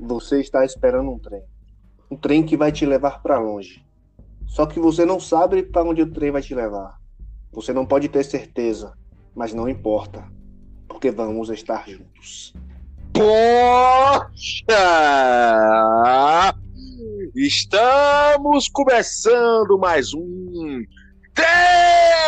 Você está esperando um trem. Um trem que vai te levar para longe. Só que você não sabe para onde o trem vai te levar. Você não pode ter certeza, mas não importa, porque vamos estar juntos. Poxa! Estamos começando mais um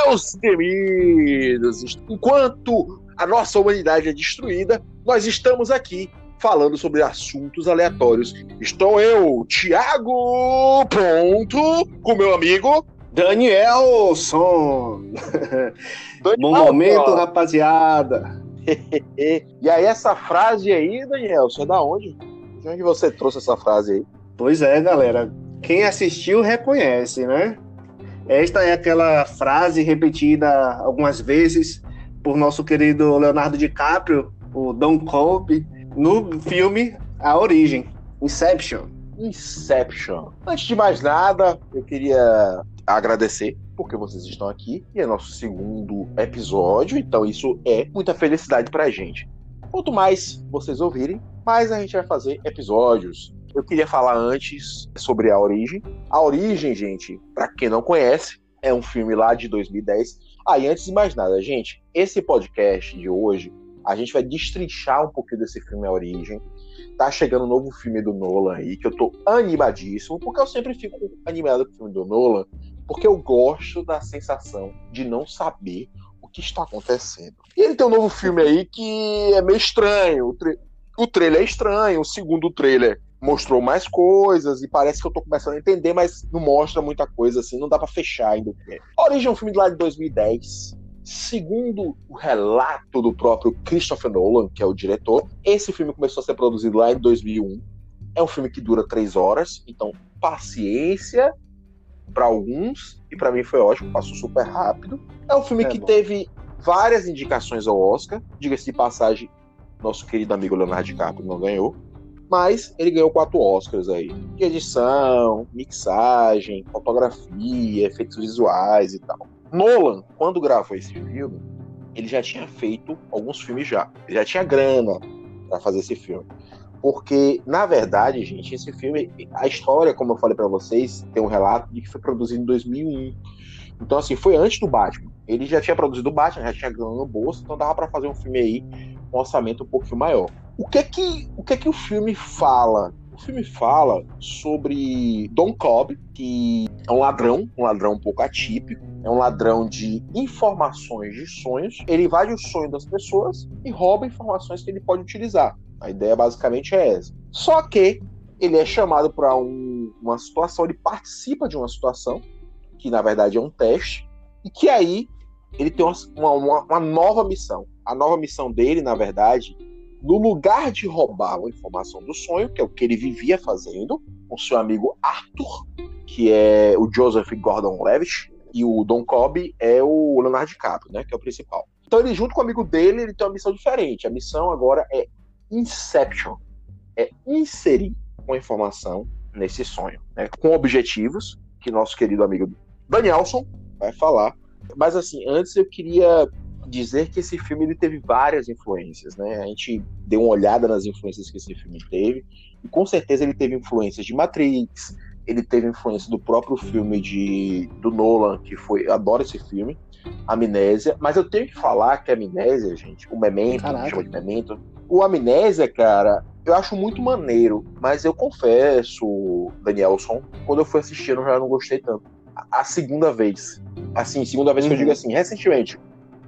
Deus temidos! Enquanto a nossa humanidade é destruída, nós estamos aqui falando sobre assuntos aleatórios. Estou eu, Thiago Ponto, com meu amigo Danielson. Daniel, Bom momento, ó. rapaziada. e aí, essa frase aí, Danielson, é da onde? De onde você trouxe essa frase aí? Pois é, galera. Quem assistiu reconhece, né? Esta é aquela frase repetida algumas vezes por nosso querido Leonardo DiCaprio, o Don Cobb, no filme A Origem, Inception. Inception. Antes de mais nada, eu queria agradecer porque vocês estão aqui e é nosso segundo episódio, então isso é muita felicidade pra gente. Quanto mais vocês ouvirem, mais a gente vai fazer episódios. Eu queria falar antes sobre A Origem. A Origem, gente, para quem não conhece, é um filme lá de 2010. Ah, e antes de mais nada, gente, esse podcast de hoje a gente vai destrinchar um pouquinho desse filme A Origem. Tá chegando um novo filme do Nolan aí, que eu tô animadíssimo, porque eu sempre fico animado com o filme do Nolan, porque eu gosto da sensação de não saber o que está acontecendo. E ele tem um novo filme aí que é meio estranho. O, tra o trailer é estranho, o segundo trailer mostrou mais coisas e parece que eu tô começando a entender, mas não mostra muita coisa assim, não dá para fechar ainda. A Origem é um filme lá de 2010 Segundo o relato do próprio Christopher Nolan, que é o diretor, esse filme começou a ser produzido lá em 2001. É um filme que dura três horas, então paciência para alguns e para mim foi ótimo, passou super rápido. É um filme é que bom. teve várias indicações ao Oscar, diga-se de passagem, nosso querido amigo Leonardo DiCaprio não ganhou, mas ele ganhou quatro Oscars aí, de edição, mixagem, fotografia, efeitos visuais e tal. Nolan, quando gravou esse filme, ele já tinha feito alguns filmes já. Ele já tinha grana para fazer esse filme. Porque, na verdade, gente, esse filme, a história, como eu falei para vocês, tem um relato de que foi produzido em 2001. Então, assim, foi antes do Batman. Ele já tinha produzido o Batman, já tinha grana no bolso, então dava para fazer um filme aí com um orçamento um pouquinho maior. O que é que o, que é que o filme fala o filme fala sobre Don Cobb, que é um ladrão, um ladrão um pouco atípico, é um ladrão de informações de sonhos. Ele invade o sonho das pessoas e rouba informações que ele pode utilizar. A ideia basicamente é essa. Só que ele é chamado para um, uma situação, ele participa de uma situação, que na verdade é um teste, e que aí ele tem uma, uma, uma nova missão. A nova missão dele, na verdade, no lugar de roubar a informação do sonho, que é o que ele vivia fazendo, com seu amigo Arthur, que é o Joseph Gordon-Levitt, e o Don Cobb é o Leonardo DiCaprio, né, que é o principal. Então ele, junto com o amigo dele, ele tem uma missão diferente. A missão agora é Inception, é inserir uma informação nesse sonho, né, com objetivos que nosso querido amigo Danielson vai falar. Mas assim, antes eu queria dizer que esse filme ele teve várias influências, né? A gente deu uma olhada nas influências que esse filme teve, e com certeza ele teve influências de Matrix, ele teve influência do próprio filme de do Nolan, que foi, eu adoro esse filme, Amnésia, mas eu tenho que falar que a Amnésia, gente, o Memento, chama de Memento, o Amnésia, cara, eu acho muito maneiro, mas eu confesso, Danielson, quando eu fui assistir eu já não gostei tanto. A, a segunda vez, assim, segunda vez uhum. que eu digo uhum. assim, recentemente,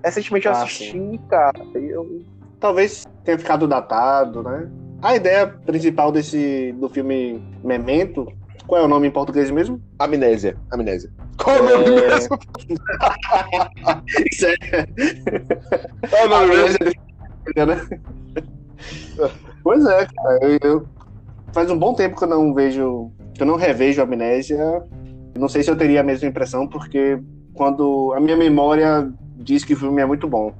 Recentemente eu ah, assisti, sim. cara. Eu... Talvez tenha ficado datado, né? A ideia principal desse do filme Memento, qual é o nome em português mesmo? Amnésia. Amnésia. Qual é o nome é... mesmo? Isso é. É o nome mesmo? Né? Pois é, cara. Eu, eu, faz um bom tempo que eu não vejo. que eu não revejo Amnésia. Não sei se eu teria a mesma impressão, porque quando a minha memória diz que o filme é muito bom.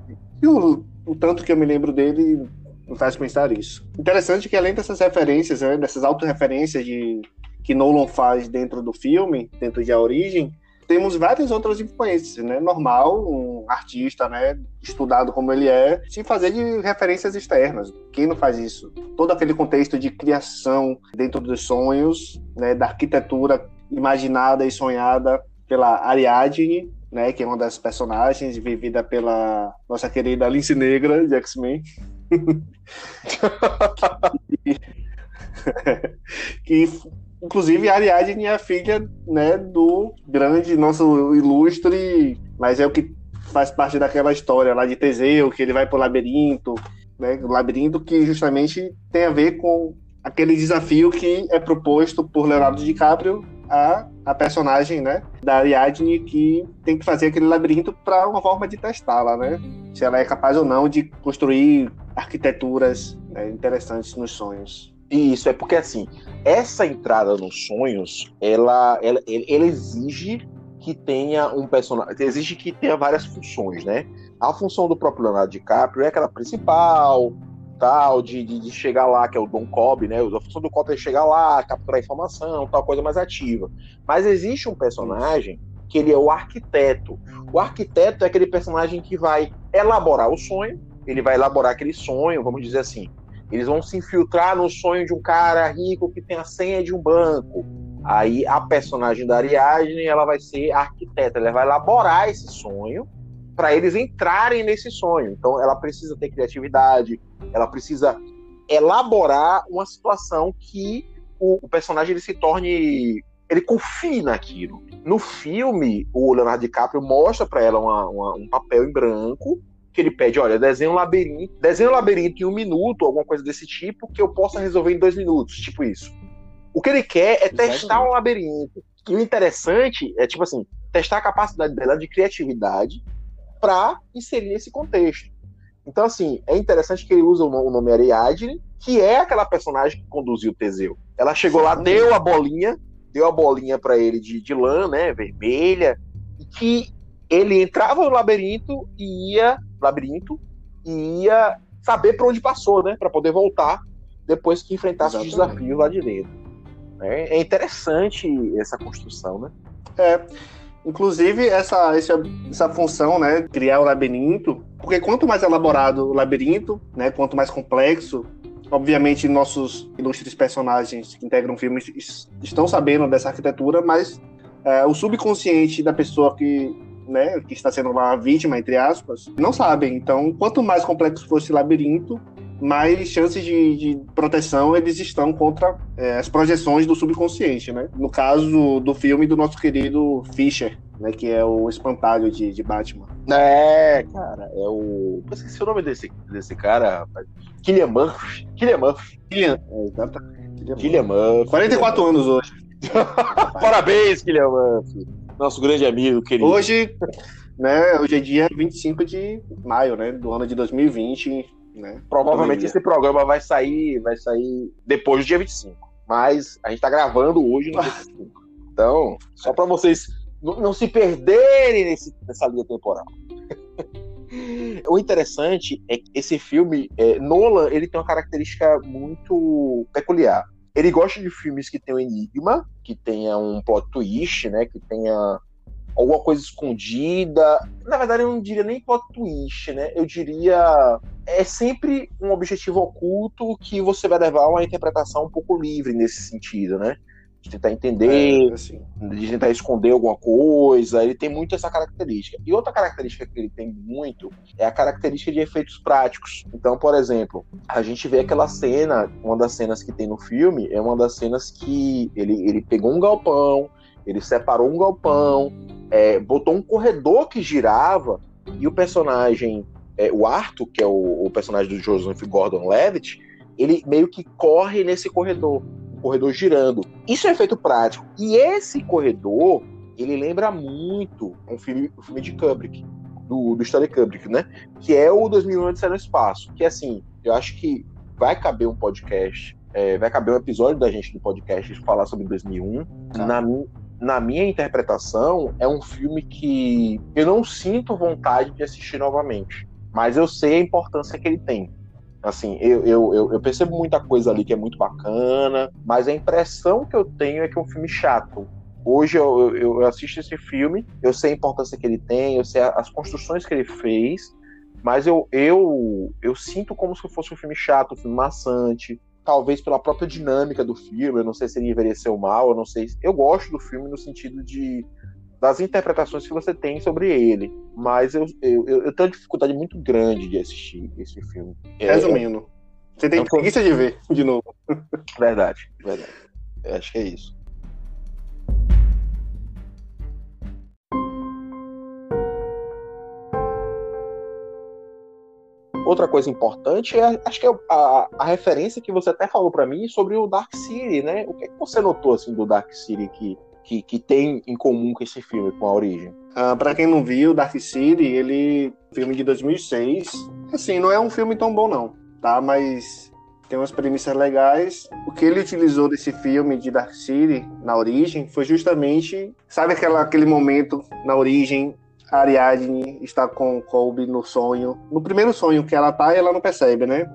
E o, o tanto que eu me lembro dele me faz pensar isso. Interessante que além dessas referências, né, dessas autorreferências de que Nolan faz dentro do filme, dentro de A Origem, temos várias outras influências, né? Normal, um artista, né, estudado como ele é, se fazer de referências externas. Quem não faz isso? Todo aquele contexto de criação dentro dos sonhos, né, da arquitetura imaginada e sonhada pela Ariadne, né, que é uma das personagens vivida pela nossa querida Lince Negra de X-Men. que inclusive a Ariadne é a filha né, do grande, nosso ilustre, mas é o que faz parte daquela história lá de Teseu, que ele vai para o labirinto, né, o labirinto que justamente tem a ver com aquele desafio que é proposto por Leonardo DiCaprio a, a personagem, né, da Ariadne que tem que fazer aquele labirinto para uma forma de testá-la, né? Se ela é capaz ou não de construir arquiteturas né, interessantes nos sonhos. Isso, é porque assim, essa entrada nos sonhos, ela, ela, ela exige que tenha um personagem, exige que tenha várias funções, né? A função do próprio Leonardo DiCaprio é aquela principal, tal, de, de, de, chegar lá, que é o Don Cobb, né? A função do Cobb é chegar lá, capturar informação, tal coisa mais ativa. Mas existe um personagem que ele é o arquiteto. O arquiteto é aquele personagem que vai elaborar o sonho, ele vai elaborar aquele sonho, vamos dizer assim. Eles vão se infiltrar no sonho de um cara rico que tem a senha de um banco. Aí a personagem da Ariadne, ela vai ser arquiteta, ela vai elaborar esse sonho para eles entrarem nesse sonho. Então ela precisa ter criatividade, ela precisa elaborar uma situação que o, o personagem ele se torne ele confie naquilo. No filme, o Leonardo DiCaprio mostra para ela uma, uma, um papel em branco que ele pede, olha, desenha um labirinto, desenha um labirinto em um minuto, alguma coisa desse tipo, que eu possa resolver em dois minutos, tipo isso. O que ele quer é Exatamente. testar um labirinto. E o interessante é, tipo assim, testar a capacidade dela de criatividade para inserir nesse contexto. Então, assim, é interessante que ele usa o nome Ariadne, que é aquela personagem que conduziu o Teseu. Ela chegou lá, deu a bolinha, deu a bolinha para ele de, de lã, né, vermelha, e que ele entrava no labirinto e ia labirinto e ia saber para onde passou, né, para poder voltar depois que enfrentasse Exatamente. os desafios lá de dentro. É, é interessante essa construção, né? É. Inclusive, essa, essa, essa função, né, criar o labirinto, porque quanto mais elaborado o labirinto, né, quanto mais complexo, obviamente nossos ilustres personagens que integram o filme estão sabendo dessa arquitetura, mas é, o subconsciente da pessoa que, né, que está sendo uma vítima, entre aspas, não sabem. Então, quanto mais complexo for esse labirinto, mais chances de, de proteção eles estão contra é, as projeções do subconsciente, né? No caso do filme do nosso querido Fischer, né? Que é o espantalho de, de Batman. É, cara, é o. Eu esqueci o nome desse, desse cara, rapaz. Killian Murphy. Killian Murphy. Killian, é, exatamente. Killian Murphy. 44 Killian anos hoje. Parabéns, Killian Murphy. Nosso grande amigo, querido. Hoje, né, hoje é dia 25 de maio, né, do ano de 2020 né? Provavelmente esse programa vai sair, vai sair depois do dia 25. Mas a gente está gravando hoje no dia 25. Então, só para vocês não, não, se perderem nesse, nessa linha temporal. o interessante é que esse filme, é, Nolan, ele tem uma característica muito peculiar. Ele gosta de filmes que tenham enigma, que tenha um plot twist, né, que tenha alguma coisa escondida. Na verdade, eu não diria nem plot twist, né? Eu diria. É sempre um objetivo oculto que você vai levar a uma interpretação um pouco livre nesse sentido, né? De tentar entender, é, assim. de tentar esconder alguma coisa. Ele tem muito essa característica. E outra característica que ele tem muito é a característica de efeitos práticos. Então, por exemplo, a gente vê aquela cena, uma das cenas que tem no filme, é uma das cenas que ele, ele pegou um galpão, ele separou um galpão, é, botou um corredor que girava e o personagem, é, o Arthur, que é o, o, personagem do Joseph Gordon-Levitt, ele meio que corre nesse corredor, um corredor girando. Isso é efeito prático. E esse corredor, ele lembra muito um filme, um filme de Kubrick, do, do Stanley Kubrick, né? Que é o 2001 Odisseia no Espaço. Que, assim, eu acho que vai caber um podcast é, vai caber um episódio da gente do podcast falar sobre 2001. Tá. Na, na minha interpretação, é um filme que eu não sinto vontade de assistir novamente. Mas eu sei a importância que ele tem. Assim, eu, eu, eu, percebo muita coisa ali que é muito bacana, mas a impressão que eu tenho é que é um filme chato. Hoje eu, eu, eu, assisto esse filme, eu sei a importância que ele tem, eu sei as construções que ele fez, mas eu, eu, eu sinto como se fosse um filme chato, um filme maçante, talvez pela própria dinâmica do filme, eu não sei se ele envelheceu mal, eu não sei. Eu gosto do filme no sentido de das interpretações que você tem sobre ele, mas eu, eu, eu tenho uma dificuldade muito grande de assistir esse filme. É, Resumindo, você tem preguiça de ver de novo. Verdade, verdade. Eu acho que é isso. Outra coisa importante é, acho que é a, a referência que você até falou para mim sobre o Dark City, né? O que, é que você notou assim do Dark City que, que, que tem em comum com esse filme, com a origem? Ah, para quem não viu, Dark City, ele filme de 2006. Assim, não é um filme tão bom não, tá? Mas tem umas premissas legais. O que ele utilizou desse filme de Dark City na origem foi justamente, sabe aquela, aquele momento na origem Ariadne está com Colby no sonho. No primeiro sonho que ela tá, ela não percebe, né?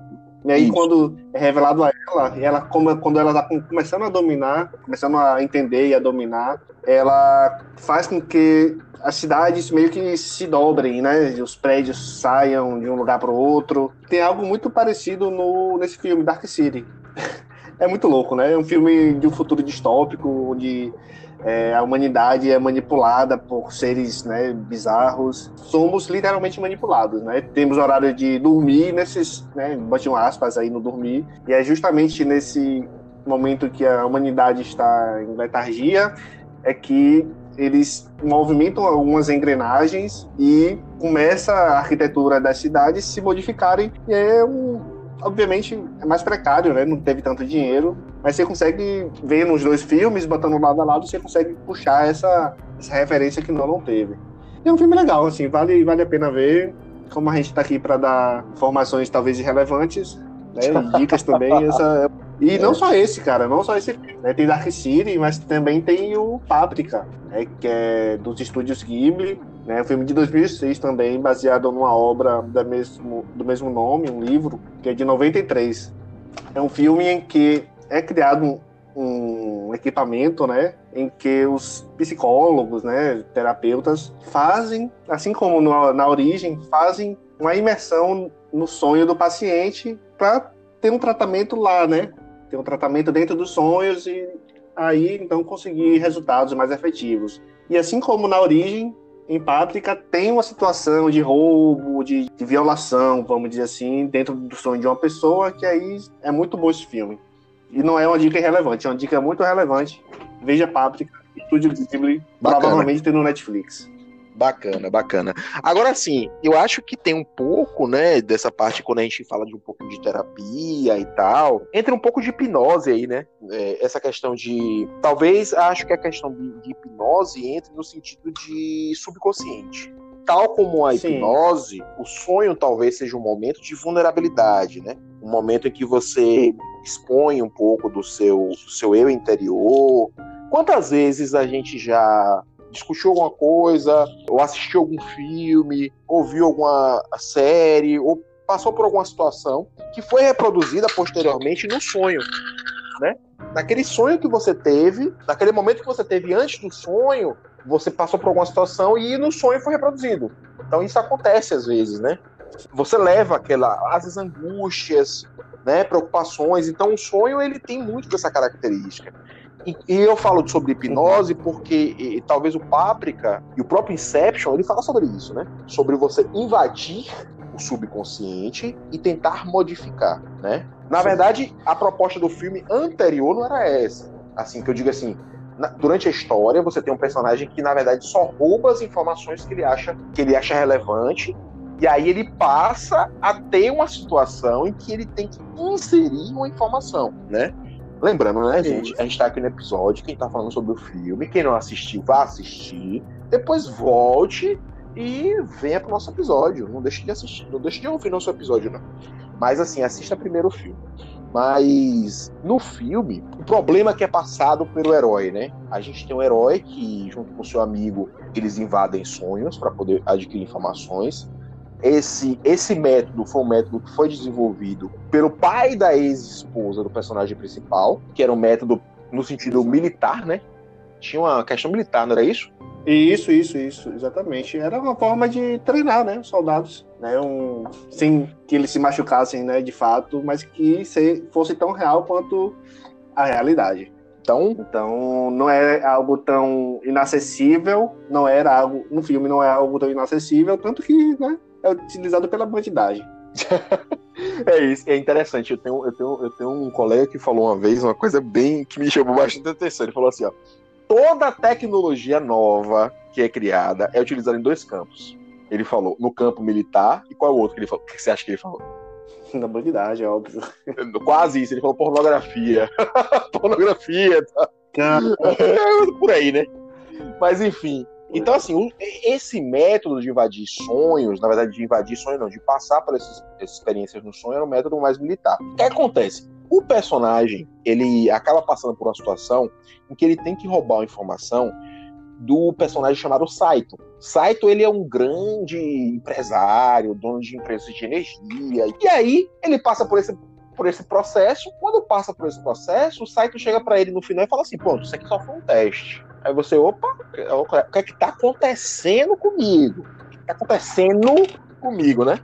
E aí, Isso. quando é revelado a ela, ela quando ela tá começando a dominar, começando a entender e a dominar, ela faz com que as cidades meio que se dobrem, né? Os prédios saiam de um lugar para o outro. Tem algo muito parecido no, nesse filme, Dark City. é muito louco, né? É um filme de um futuro distópico, onde é, a humanidade é manipulada por seres né, bizarros. Somos literalmente manipulados, né? Temos horário de dormir nesses, né, um aspas aí no dormir, e é justamente nesse momento que a humanidade está em letargia é que eles movimentam algumas engrenagens e começa a arquitetura das cidades se modificarem e é um obviamente é mais precário, né? Não teve tanto dinheiro, mas você consegue ver nos dois filmes, botando lado a lado, você consegue puxar essa, essa referência que não não teve. E é um filme legal, assim, vale, vale a pena ver. Como a gente está aqui para dar informações talvez irrelevantes, né? Dicas também. Essa... É e não só esse, cara, não só esse filme. Né? Tem Dark City, mas também tem o Páprica, né? que é dos estúdios Ghibli. Né? Um filme de 2006 também, baseado numa obra da mesmo, do mesmo nome, um livro, que é de 93. É um filme em que é criado um, um equipamento, né, em que os psicólogos, né, terapeutas fazem, assim como no, na origem, fazem uma imersão no sonho do paciente para ter um tratamento lá, né? Ter um tratamento dentro dos sonhos e aí então conseguir resultados mais efetivos. E assim como na origem, em Páprica tem uma situação de roubo, de, de, violação, vamos dizer assim, dentro do sonho de uma pessoa, que aí é muito bom esse filme. E não é uma dica irrelevante, é uma dica muito relevante. Veja Páprica, Estúdio Ghibli, provavelmente tem no Netflix. Bacana, bacana. Agora sim, eu acho que tem um pouco, né, dessa parte quando a gente fala de um pouco de terapia e tal, entra um pouco de hipnose aí, né? É, essa questão de. Talvez acho que a questão de, de hipnose entre no sentido de subconsciente tal como a hipnose, Sim. o sonho talvez seja um momento de vulnerabilidade, né? Um momento em que você expõe um pouco do seu, do seu eu interior. Quantas vezes a gente já discutiu alguma coisa, ou assistiu algum filme, ou viu alguma série, ou passou por alguma situação que foi reproduzida posteriormente no sonho, né? Naquele sonho que você teve, naquele momento que você teve antes do sonho, você passou por alguma situação e no sonho foi reproduzido. Então isso acontece às vezes, né? Você leva aquela, vezes angústias, né, preocupações. Então o sonho ele tem muito dessa característica. E, eu falo sobre hipnose porque e, e, talvez o Páprica e o próprio Inception, ele fala sobre isso, né? Sobre você invadir o subconsciente e tentar modificar, né? Na verdade, a proposta do filme anterior não era essa. Assim, que eu digo assim, na, durante a história, você tem um personagem que, na verdade, só rouba as informações que ele acha, que ele acha relevante e aí ele passa a ter uma situação em que ele tem que inserir uma informação, né? Lembrando, né, gente? A gente tá aqui no episódio, quem tá falando sobre o filme, quem não assistiu, vá assistir. Depois volte e venha pro nosso episódio. Não deixe de assistir, não deixe de ouvir nosso episódio, não. Mas assim, assista primeiro o filme. Mas no filme, o problema é que é passado pelo herói, né? A gente tem um herói que, junto com seu amigo, eles invadem sonhos para poder adquirir informações esse, esse método foi um método que foi desenvolvido pelo pai da ex-esposa do personagem principal, que era um método no sentido militar, né? tinha uma questão militar, não era isso? Isso, isso, isso, exatamente. Era uma forma de treinar, né, os soldados, né, um, sem que eles se machucassem, né, de fato, mas que se, fosse tão real quanto a realidade. Então, então não é algo tão inacessível, não era algo no filme não é algo tão inacessível, tanto que, né, é utilizado pela bandidagem. é isso, é interessante. Eu tenho, eu, tenho, eu tenho um colega que falou uma vez uma coisa bem que me chamou bastante atenção. Ele falou assim: ó, toda tecnologia nova que é criada é utilizada em dois campos. Ele falou no campo militar e qual é o outro que ele falou? O que você acha que ele falou? Na bandidagem, óbvio. Quase isso, ele falou pornografia. pornografia, tá? É, por aí, né? Mas enfim. Então, assim, esse método de invadir sonhos, na verdade, de invadir sonhos, não, de passar por essas, essas experiências no sonho, era um método mais militar. O que acontece? O personagem, ele acaba passando por uma situação em que ele tem que roubar uma informação do personagem chamado Saito. Saito, ele é um grande empresário, dono de empresas de energia. E aí, ele passa por esse, por esse processo. Quando passa por esse processo, o Saito chega para ele no final e fala assim: pronto, isso aqui só foi um teste. Aí você, opa, o que é que tá acontecendo comigo? O que tá acontecendo comigo, né?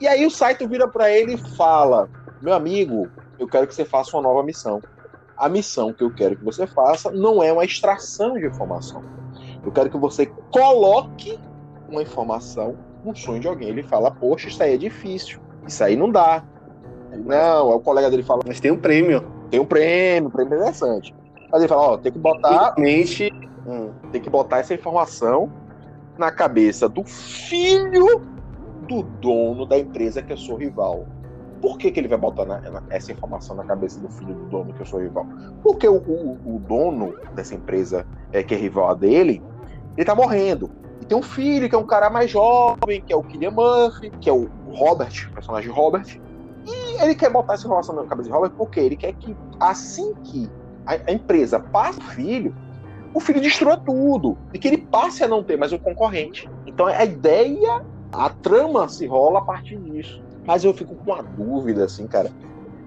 E aí o Saito vira para ele e fala: meu amigo, eu quero que você faça uma nova missão. A missão que eu quero que você faça não é uma extração de informação. Eu quero que você coloque uma informação no sonho de alguém. Ele fala, poxa, isso aí é difícil. Isso aí não dá. Não, o colega dele fala. Mas tem um prêmio. Tem um prêmio, prêmio interessante. Mas ele fala, ó, tem que botar. Mente. Hum, tem que botar essa informação na cabeça do filho do dono da empresa que é seu rival. Por que, que ele vai botar na, na, essa informação na cabeça do filho do dono, que eu sou rival? Porque o, o, o dono dessa empresa, é, que é rival dele, ele tá morrendo. E tem um filho, que é um cara mais jovem, que é o Killian Murphy, que é o Robert, o personagem Robert. E ele quer botar essa informação na cabeça de Robert porque ele quer que, assim que a, a empresa passe o filho, o filho destrua tudo. E que ele passe a não ter mais um concorrente. Então a ideia, a trama se rola a partir disso. Mas eu fico com uma dúvida, assim, cara.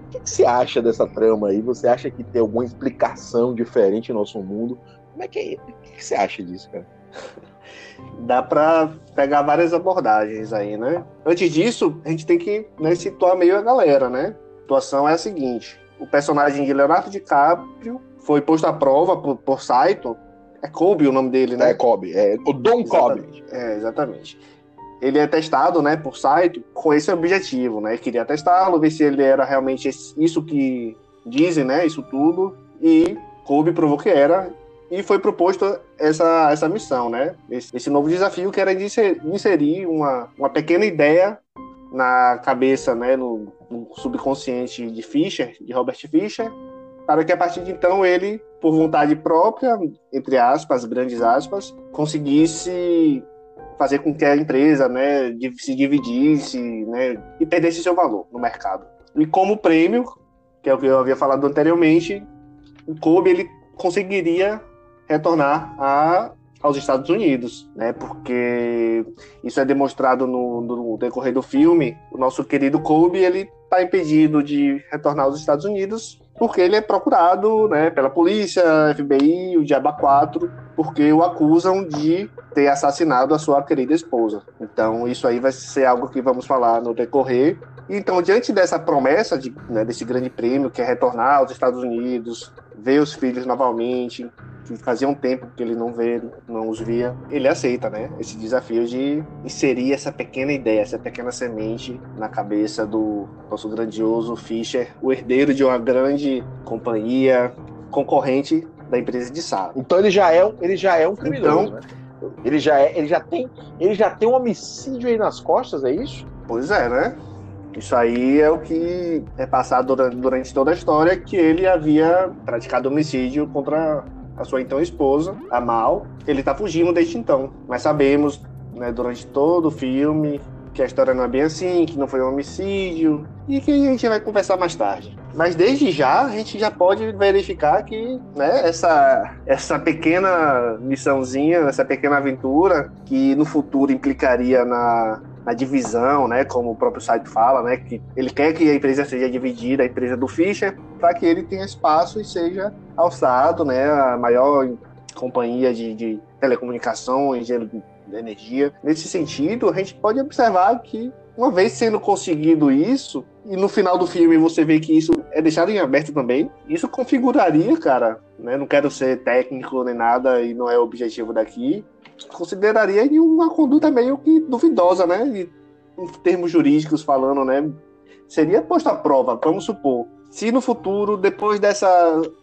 O que, que você acha dessa trama aí? Você acha que tem alguma explicação diferente no nosso mundo? Como é que é? O que, que você acha disso, cara? Dá para pegar várias abordagens aí, né? Antes disso, a gente tem que né, situar meio a galera, né? A situação é a seguinte: o personagem de Leonardo DiCaprio foi posto à prova por, por Saito. É Kobe o nome dele, né? É Kobe, é o Don Kobe. É, exatamente ele é testado, né, por site com esse objetivo, né? Queria testá-lo, ver se ele era realmente isso que dizem, né? Isso tudo. E Kobe provou que era e foi proposto essa, essa missão, né? Esse, esse novo desafio que era de inserir uma, uma pequena ideia na cabeça, né, no, no, subconsciente de Fischer, de Robert Fischer, para que a partir de então ele, por vontade própria, entre aspas, grandes aspas, conseguisse fazer com que a empresa né, se dividisse né, e perdesse seu valor no mercado. E como prêmio, que é o que eu havia falado anteriormente, o Kobe ele conseguiria retornar a, aos Estados Unidos, né? Porque isso é demonstrado no, no decorrer do filme. O nosso querido Kobe ele está impedido de retornar aos Estados Unidos porque ele é procurado né, pela polícia, FBI, o Diaba 4, porque o acusam de ter assassinado a sua querida esposa. Então, isso aí vai ser algo que vamos falar no decorrer. Então, diante dessa promessa de, né, desse grande prêmio, que é retornar aos Estados Unidos, ver os filhos novamente, que fazia um tempo que ele não vê, não os via, ele aceita, né? Esse desafio de inserir essa pequena ideia, essa pequena semente na cabeça do nosso grandioso Fischer, o herdeiro de uma grande companhia concorrente da empresa de sala. Então ele já é, ele já é um criminoso, então, né? Ele já é, ele já tem, ele já tem um homicídio aí nas costas, é isso? Pois é, né? Isso aí é o que é passado durante toda a história que ele havia praticado homicídio contra a sua então esposa, a Mal. Ele tá fugindo desde então. Mas sabemos, né, durante todo o filme, que a história não é bem assim, que não foi um homicídio, e que a gente vai conversar mais tarde. Mas desde já a gente já pode verificar que né, essa, essa pequena missãozinha, essa pequena aventura, que no futuro implicaria na, na divisão, né, como o próprio site fala, né, que ele quer que a empresa seja dividida, a empresa do Fischer, para que ele tenha espaço e seja alçado, né, a maior companhias de, de telecomunicações, de energia. Nesse sentido, a gente pode observar que uma vez sendo conseguido isso, e no final do filme você vê que isso é deixado em aberto também, isso configuraria, cara, né? Não quero ser técnico nem nada e não é o objetivo daqui, consideraria uma conduta meio que duvidosa, né? Em termos jurídicos falando, né? Seria posto à prova, vamos supor. Se no futuro, depois dessa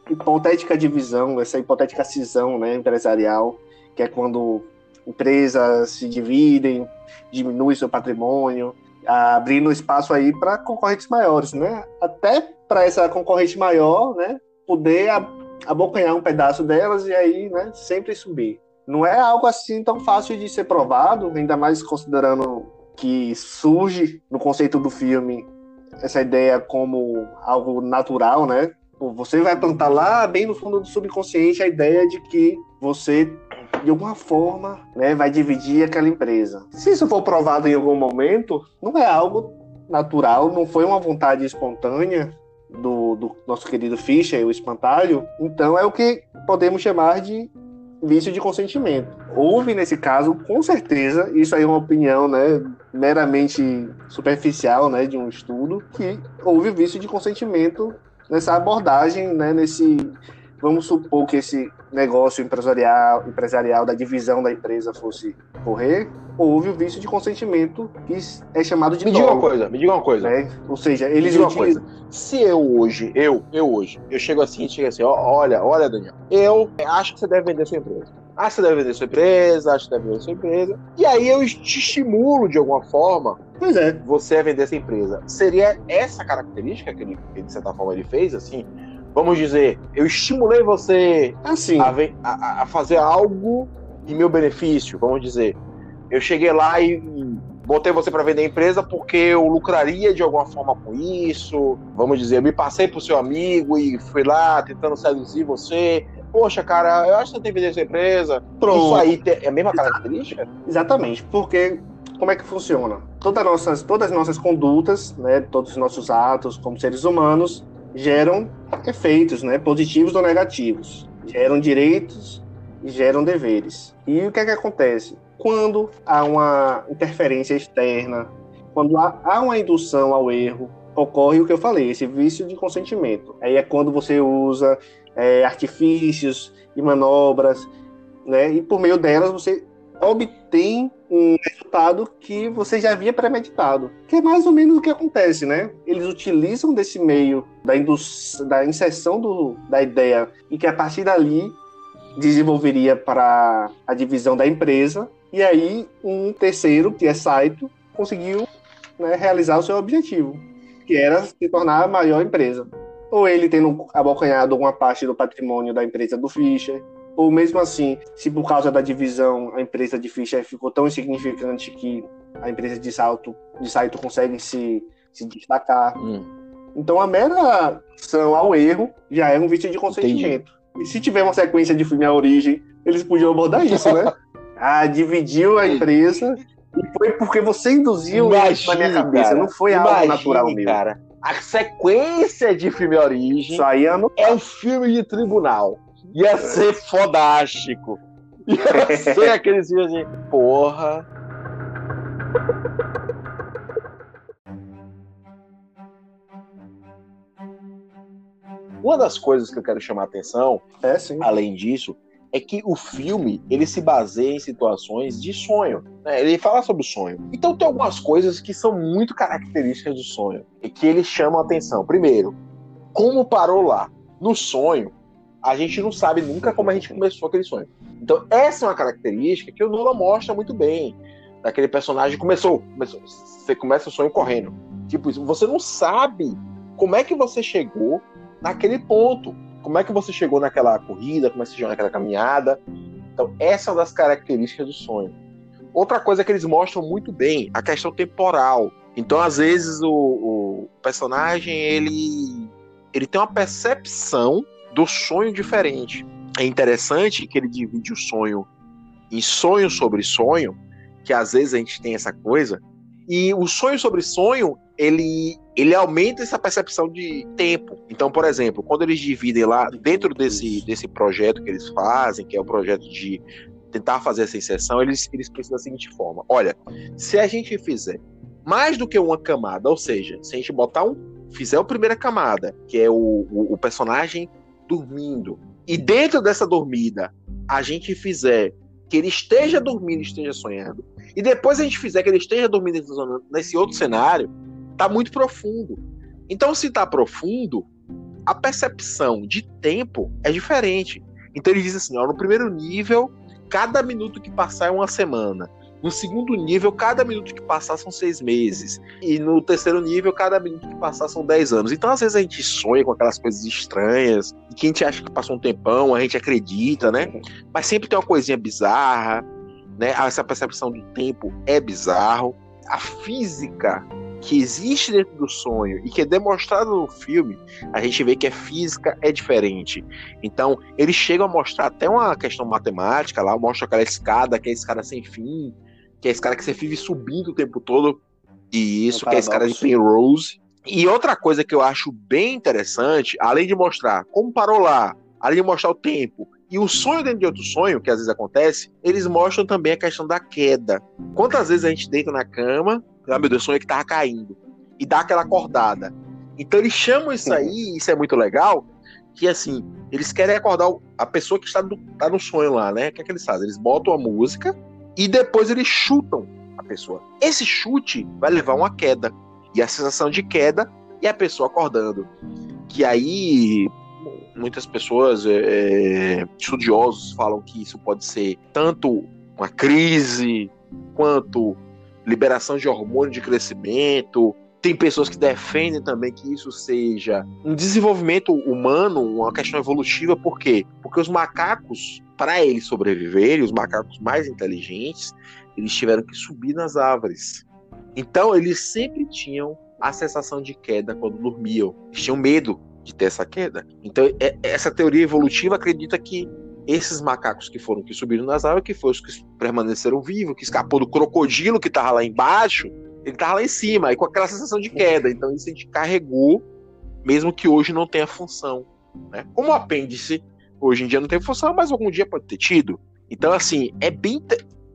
hipotética divisão, essa hipotética cisão né, empresarial, que é quando empresas se dividem, diminui seu patrimônio, abrindo espaço aí para concorrentes maiores, né? Até para essa concorrente maior, né, poder abocanhar um pedaço delas e aí, né, sempre subir. Não é algo assim tão fácil de ser provado, ainda mais considerando que surge no conceito do filme essa ideia como algo natural, né? Você vai plantar lá bem no fundo do subconsciente a ideia de que você de alguma forma, né, vai dividir aquela empresa. Se isso for provado em algum momento, não é algo natural, não foi uma vontade espontânea do, do nosso querido Fischer, o espantalho, então é o que podemos chamar de vício de consentimento. Houve nesse caso, com certeza, isso aí é uma opinião, né, meramente superficial, né, de um estudo, que houve vício de consentimento nessa abordagem, né, nesse vamos supor que esse negócio empresarial, empresarial da divisão da empresa fosse correr, houve o vício de consentimento que é chamado de Me diga uma coisa, me diga uma coisa. Né? Ou seja, eles me diga uma coisa. Se eu hoje, eu, eu hoje, eu chego assim e chego assim, ó, olha, olha, Daniel, eu acho que você deve vender sua empresa. Ah, você deve vender sua empresa, acho que deve vender sua empresa. E aí eu te estimulo de alguma forma Pois é. Você a vender essa empresa. Seria essa característica que ele, que de certa forma, ele fez, assim? Vamos dizer, eu estimulei você assim. a, a, a, fazer algo em meu benefício, vamos dizer. Eu cheguei lá e botei você para vender a empresa porque eu lucraria de alguma forma com isso. Vamos dizer, eu me passei pro seu amigo e fui lá tentando seduzir você. Poxa, cara, eu acho que você tem que vender essa empresa. Pronto. Isso aí é a mesma característica? Exatamente, porque como é que funciona? Todas as nossas, todas as nossas condutas, né, todos os nossos atos como seres humanos, geram efeitos, né, positivos ou negativos. Geram direitos e geram deveres. E o que é que acontece? Quando há uma interferência externa, quando há, uma indução ao erro, ocorre o que eu falei, esse vício de consentimento. Aí é quando você usa é, artifícios e manobras, né, e por meio delas você obtém um resultado que você já havia premeditado. Que é mais ou menos o que acontece, né? Eles utilizam desse meio da, da inserção do, da ideia e que a partir dali desenvolveria para a divisão da empresa. E aí um terceiro, que é Saito, conseguiu né, realizar o seu objetivo, que era se tornar a maior empresa. Ou ele tendo abocanhado alguma parte do patrimônio da empresa do Fischer, ou mesmo assim, se por causa da divisão a empresa de Fischer ficou tão insignificante que a empresa de Salto, de Saito consegue se, se destacar. Hum. Então a mera ação ao erro já é um vício de consentimento. Entendi. E se tiver uma sequência de filme à origem, eles podiam abordar isso, né? ah, dividiu a empresa e foi porque você induziu imagine, isso na minha cabeça. Cara, não foi imagine, algo natural meu. Cara, a sequência de filme à origem isso aí é, no... é um filme de tribunal. Ia ser fodástico. Ia ser aqueles filmes assim, porra. Uma das coisas que eu quero chamar a atenção, é, além disso, é que o filme ele se baseia em situações de sonho. Né? Ele fala sobre o sonho. Então tem algumas coisas que são muito características do sonho e que eles chamam a atenção. Primeiro, como parou lá? No sonho, a gente não sabe nunca como a gente começou aquele sonho. Então, essa é uma característica que o Nolan mostra muito bem. Daquele personagem começou, começou, você começa o sonho correndo. Tipo você não sabe como é que você chegou naquele ponto. Como é que você chegou naquela corrida, como é que você chegou naquela caminhada. Então, essa é uma das características do sonho. Outra coisa que eles mostram muito bem, a questão temporal. Então, às vezes, o, o personagem, ele, ele tem uma percepção do sonho diferente. É interessante que ele divide o sonho em sonho sobre sonho, que às vezes a gente tem essa coisa, e o sonho sobre sonho ele ele aumenta essa percepção de tempo. Então, por exemplo, quando eles dividem lá dentro desse, desse projeto que eles fazem, que é o projeto de tentar fazer essa inserção, eles, eles pensam da seguinte forma: olha, se a gente fizer mais do que uma camada, ou seja, se a gente botar um, fizer a primeira camada, que é o, o, o personagem dormindo, e dentro dessa dormida a gente fizer que ele esteja dormindo, esteja sonhando, e depois a gente fizer que ele esteja dormindo nesse outro cenário, tá muito profundo. Então, se tá profundo, a percepção de tempo é diferente. Então ele diz assim: ó, no primeiro nível, cada minuto que passar é uma semana. No segundo nível, cada minuto que passar são seis meses. E no terceiro nível, cada minuto que passar são dez anos. Então, às vezes, a gente sonha com aquelas coisas estranhas, e que a gente acha que passou um tempão, a gente acredita, né? Mas sempre tem uma coisinha bizarra, né? Essa percepção do tempo é bizarro. A física que existe dentro do sonho e que é demonstrado no filme, a gente vê que a física é diferente. Então, eles chegam a mostrar até uma questão matemática lá, mostra aquela escada, que é escada sem fim, que é a escada que você vive subindo o tempo todo. E isso, é que é a escada de Penrose. E outra coisa que eu acho bem interessante, além de mostrar como parou lá, além de mostrar o tempo, e o sonho dentro de outro sonho, que às vezes acontece, eles mostram também a questão da queda. Quantas vezes a gente deita na cama, ah, meu Deus, sonho que tava caindo, e dá aquela acordada. Então eles chamam isso aí, isso é muito legal, que assim, eles querem acordar a pessoa que está no, tá no sonho lá, né? O que é que eles fazem? Eles botam a música e depois eles chutam a pessoa. Esse chute vai levar uma queda. E a sensação de queda e a pessoa acordando. Que aí muitas pessoas, é, é, estudiosos, falam que isso pode ser tanto uma crise, quanto liberação de hormônio de crescimento. Tem pessoas que defendem também que isso seja um desenvolvimento humano, uma questão evolutiva, por quê? Porque os macacos, para eles sobreviverem, os macacos mais inteligentes, eles tiveram que subir nas árvores. Então, eles sempre tinham a sensação de queda quando dormiam. Eles tinham medo de ter essa queda. Então, é, essa teoria evolutiva acredita que esses macacos que foram que subiram nas árvores, que foram os que permaneceram vivos, que escapou do crocodilo que estava lá embaixo, ele estava lá em cima, e com aquela sensação de queda. Então, isso a gente carregou, mesmo que hoje não tenha função. Né? Como o apêndice, hoje em dia não tem função, mas algum dia pode ter tido. Então, assim, é bem.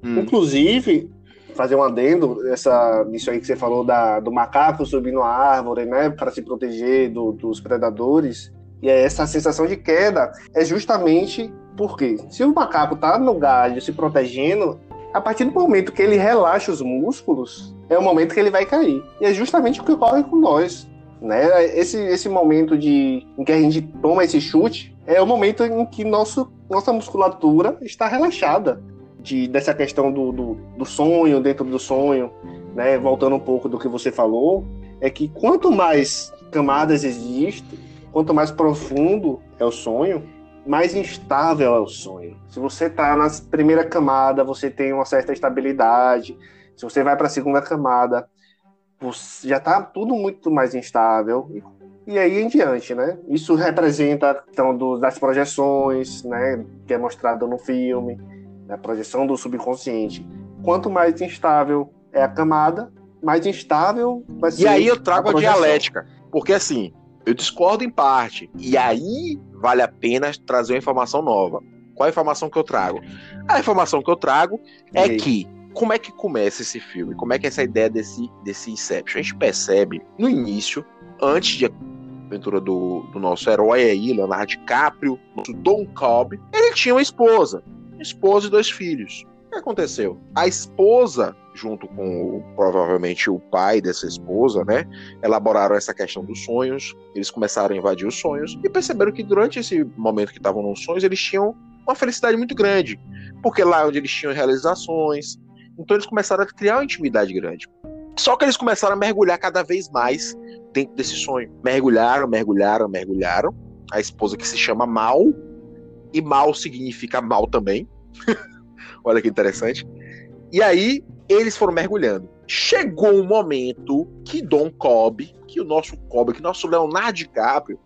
Hum. Inclusive, fazer um adendo, essa missão aí que você falou da, do macaco subindo a árvore, né, para se proteger do, dos predadores. E é essa sensação de queda é justamente porque se o macaco tá no galho se protegendo, a partir do momento que ele relaxa os músculos, é o momento que ele vai cair. E é justamente o que ocorre com nós. Né? Esse, esse momento de, em que a gente toma esse chute é o momento em que nosso, nossa musculatura está relaxada de, dessa questão do, do, do, sonho dentro do sonho, né? Voltando um pouco do que você falou, é que quanto mais camadas existem, quanto mais profundo é o sonho, mais instável é o sonho. Se você está na primeira camada, você tem uma certa estabilidade. Se você vai para a segunda camada, já está tudo muito mais instável. E, e aí em diante, né? Isso representa a questão do, das projeções, né? Que é mostrado no filme né, a projeção do subconsciente. Quanto mais instável é a camada, mais instável vai ser. E aí eu trago a, a dialética, porque assim, eu discordo em parte, e aí vale a pena trazer uma informação nova. Qual a informação que eu trago? A informação que eu trago é que como é que começa esse filme? Como é que é essa ideia desse, desse Inception? A gente percebe no início, antes de aventura do, do nosso herói aí, Leonardo DiCaprio, nosso Don Cobb, ele tinha uma esposa esposa e dois filhos. Que aconteceu? A esposa, junto com o, provavelmente o pai dessa esposa, né, elaboraram essa questão dos sonhos. Eles começaram a invadir os sonhos e perceberam que durante esse momento que estavam nos sonhos, eles tinham uma felicidade muito grande, porque lá onde eles tinham realizações, então eles começaram a criar uma intimidade grande. Só que eles começaram a mergulhar cada vez mais dentro desse sonho. Mergulharam, mergulharam, mergulharam. A esposa que se chama Mal, e mal significa mal também. Olha que interessante. E aí eles foram mergulhando. Chegou um momento que Dom Cobb, que o nosso Cobb, que o nosso Leonardo DiCaprio,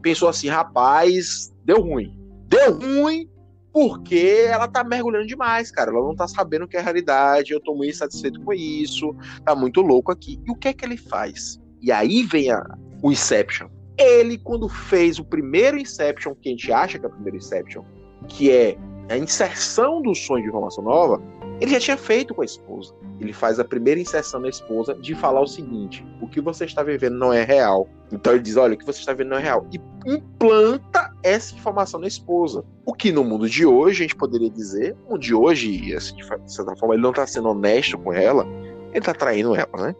pensou assim: rapaz, deu ruim. Deu ruim Porque ela tá mergulhando demais, cara. Ela não tá sabendo o que é realidade. Eu tô muito insatisfeito com isso. Tá muito louco aqui. E o que é que ele faz? E aí vem a, o Inception. Ele, quando fez o primeiro Inception, que a gente acha que é o primeiro Inception, que é a inserção do sonho de informação nova, ele já tinha feito com a esposa. Ele faz a primeira inserção na esposa de falar o seguinte: o que você está vivendo não é real. Então ele diz: olha, o que você está vivendo não é real. E implanta essa informação na esposa. O que no mundo de hoje a gente poderia dizer: no mundo de hoje, assim, de certa forma, ele não está sendo honesto com ela, ele está traindo ela, né?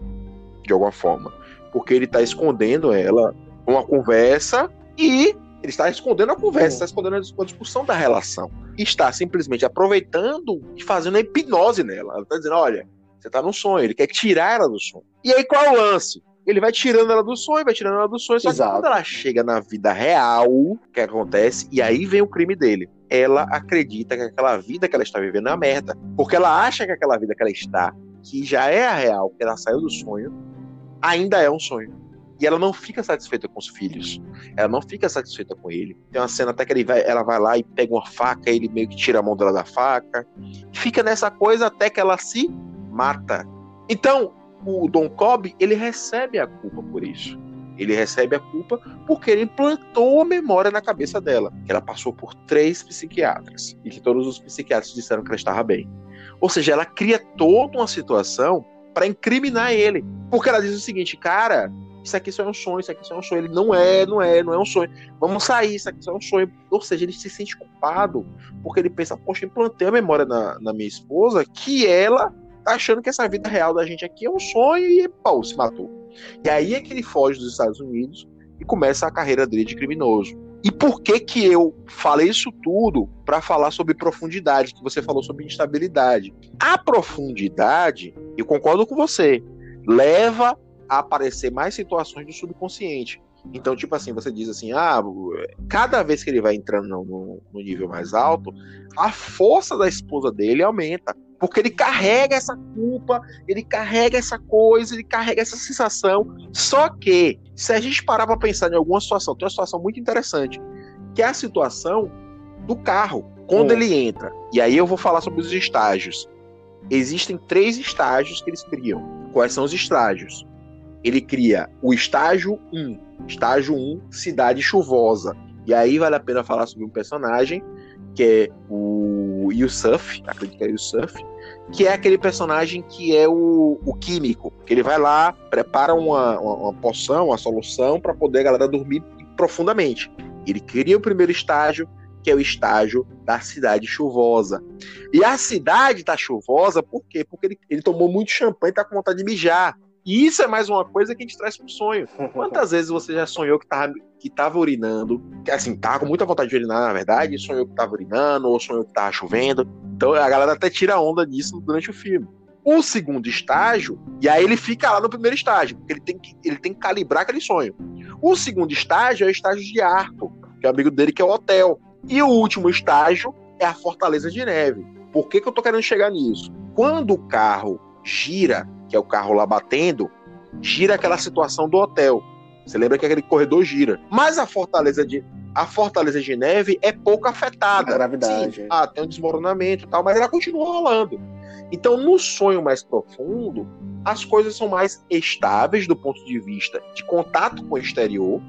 De alguma forma. Porque ele está escondendo ela uma conversa e ele está escondendo a conversa, está escondendo a discussão da relação. Está simplesmente aproveitando e fazendo a hipnose nela. Ela está dizendo: olha, você está no sonho, ele quer tirar ela do sonho. E aí qual é o lance? Ele vai tirando ela do sonho, vai tirando ela do sonho. Só Exato. que quando ela chega na vida real, o que acontece? E aí vem o crime dele. Ela acredita que aquela vida que ela está vivendo é uma merda. Porque ela acha que aquela vida que ela está, que já é a real, que ela saiu do sonho, ainda é um sonho. E ela não fica satisfeita com os filhos. Ela não fica satisfeita com ele. Tem uma cena até que vai, ela vai lá e pega uma faca, ele meio que tira a mão dela da faca. Fica nessa coisa até que ela se mata. Então, o Don Cobb, ele recebe a culpa por isso. Ele recebe a culpa porque ele implantou a memória na cabeça dela, que ela passou por três psiquiatras e que todos os psiquiatras disseram que ela estava bem. Ou seja, ela cria toda uma situação para incriminar ele, porque ela diz o seguinte, cara, isso aqui só é um sonho, isso aqui só é um sonho. Ele não é, não é, não é um sonho. Vamos sair, isso aqui só é um sonho. Ou seja, ele se sente culpado, porque ele pensa, poxa, implantei a memória na, na minha esposa que ela tá achando que essa vida real da gente aqui é um sonho e, pô, se matou. E aí é que ele foge dos Estados Unidos e começa a carreira dele de criminoso. E por que que eu falei isso tudo para falar sobre profundidade, que você falou sobre instabilidade? A profundidade, eu concordo com você, leva a aparecer mais situações do subconsciente. Então, tipo assim, você diz assim, ah, cada vez que ele vai entrando no, no, nível mais alto, a força da esposa dele aumenta. Porque ele carrega essa culpa, ele carrega essa coisa, ele carrega essa sensação. Só que, se a gente parar para pensar em alguma situação, tem uma situação muito interessante, que é a situação do carro. Quando hum. ele entra, e aí eu vou falar sobre os estágios. Existem três estágios que eles criam. Quais são os estágios? Ele cria o estágio 1. Estágio 1, cidade chuvosa. E aí vale a pena falar sobre um personagem que é o Yusuf, acredito que é Yusuf, que é aquele personagem que é o, o químico, que ele vai lá, prepara uma, uma, uma poção, uma solução para poder a galera dormir profundamente. Ele cria o primeiro estágio, que é o estágio da cidade chuvosa. E a cidade tá chuvosa por quê? Porque ele, ele tomou muito champanhe e tá com vontade de mijar. E isso é mais uma coisa que a gente traz para sonho. Quantas vezes você já sonhou que tava, que tava urinando, que assim, tava com muita vontade de urinar, na verdade, sonhou que tava urinando, ou sonhou que tava chovendo. Então a galera até tira onda disso durante o filme. O segundo estágio, e aí ele fica lá no primeiro estágio, porque ele tem que, ele tem que calibrar aquele sonho. O segundo estágio é o estágio de Arthur, que é o amigo dele, que é o hotel. E o último estágio é a Fortaleza de Neve. Por que, que eu tô querendo chegar nisso? Quando o carro gira que é o carro lá batendo, gira aquela situação do hotel. Você lembra que aquele corredor gira. Mas a fortaleza de a fortaleza de neve é pouco afetada. A gravidade. Sim, ah, tem um desmoronamento e tal, mas ela continua rolando. Então, no sonho mais profundo, as coisas são mais estáveis do ponto de vista de contato com o exterior.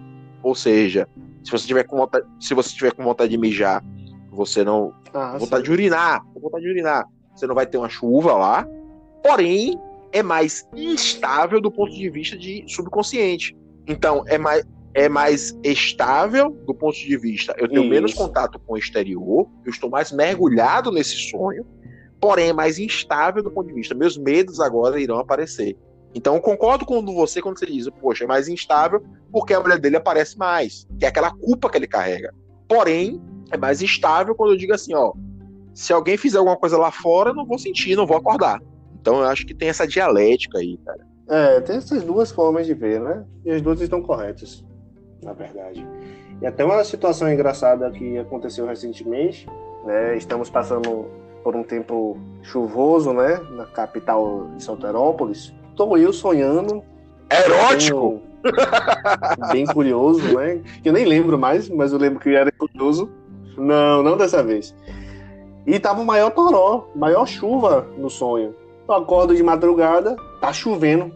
Ou seja, se você tiver com vontade, se você tiver com vontade de mijar, você não ah, vontade sim. de urinar, vontade de urinar, você não vai ter uma chuva lá. Porém, é mais instável do ponto de vista de subconsciente. Então, é mais, é mais estável do ponto de vista. Eu tenho Isso. menos contato com o exterior, eu estou mais mergulhado nesse sonho, porém é mais instável do ponto de vista. Meus medos agora irão aparecer. Então, eu concordo com você quando você diz, poxa, é mais instável porque a mulher dele aparece mais, que é aquela culpa que ele carrega. Porém, é mais instável quando eu digo assim, ó, se alguém fizer alguma coisa lá fora, não vou sentir, não vou acordar. Então eu acho que tem essa dialética aí, cara. É, tem essas duas formas de ver, né? E as duas estão corretas, na verdade. E até uma situação engraçada que aconteceu recentemente, né? Estamos passando por um tempo chuvoso, né? Na capital de Salterópolis. Estou eu sonhando. Erótico! Bem curioso, né? Que eu nem lembro mais, mas eu lembro que era curioso. Não, não dessa vez. E tava o maior toró, maior chuva no sonho. Eu acordo de madrugada, tá chovendo.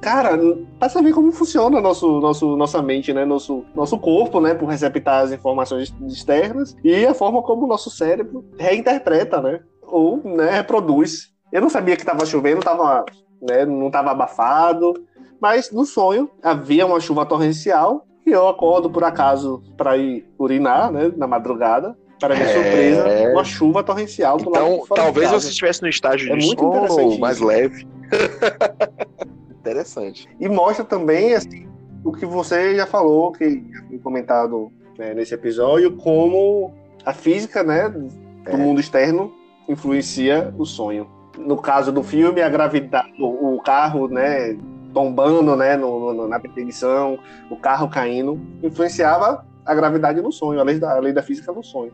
Cara, pra ver como funciona nosso, nosso, nossa mente, né? Nosso, nosso corpo, né? Por receptar as informações externas e a forma como o nosso cérebro reinterpreta, né? Ou né, reproduz. Eu não sabia que tava chovendo, tava, né, não tava abafado, mas no sonho havia uma chuva torrencial e eu acordo por acaso para ir urinar, né, na madrugada. Para minha é... surpresa, uma chuva torrencial do então, lado talvez você estivesse no estágio é de muito interessante mais leve. interessante. E mostra também assim, o que você já falou, que já foi comentado né, nesse episódio, como a física né, do é. mundo externo influencia o sonho. No caso do filme, a gravidade, o, o carro, né, tombando, né, no, no, na perseguição, o carro caindo, influenciava a gravidade no sonho, a lei da, a lei da física no sonho.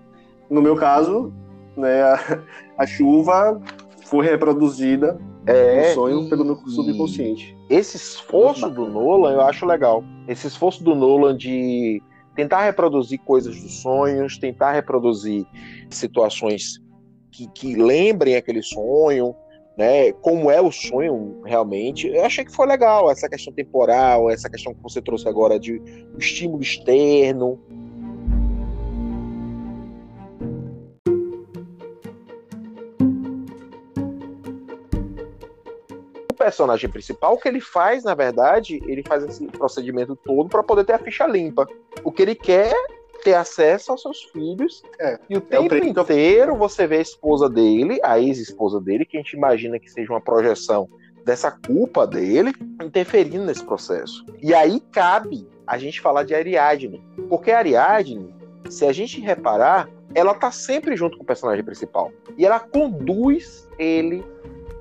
No meu caso, né, a, a chuva foi reproduzida é, no sonho pelo meu subconsciente. Esse esforço do Nolan eu acho legal. Esse esforço do Nolan de tentar reproduzir coisas dos sonhos, tentar reproduzir situações que, que lembrem aquele sonho, né? Como é o sonho realmente. Eu achei que foi legal essa questão temporal, essa questão que você trouxe agora de estímulo externo, personagem principal, o que ele faz, na verdade, ele faz esse procedimento todo para poder ter a ficha limpa. O que ele quer ter acesso aos seus filhos. É, e o tempo é o inteiro você vê a esposa dele, a ex-esposa dele, que a gente imagina que seja uma projeção dessa culpa dele, interferindo nesse processo. E aí cabe a gente falar de Ariadne. Porque a Ariadne, se a gente reparar, ela tá sempre junto com o personagem principal. E ela conduz ele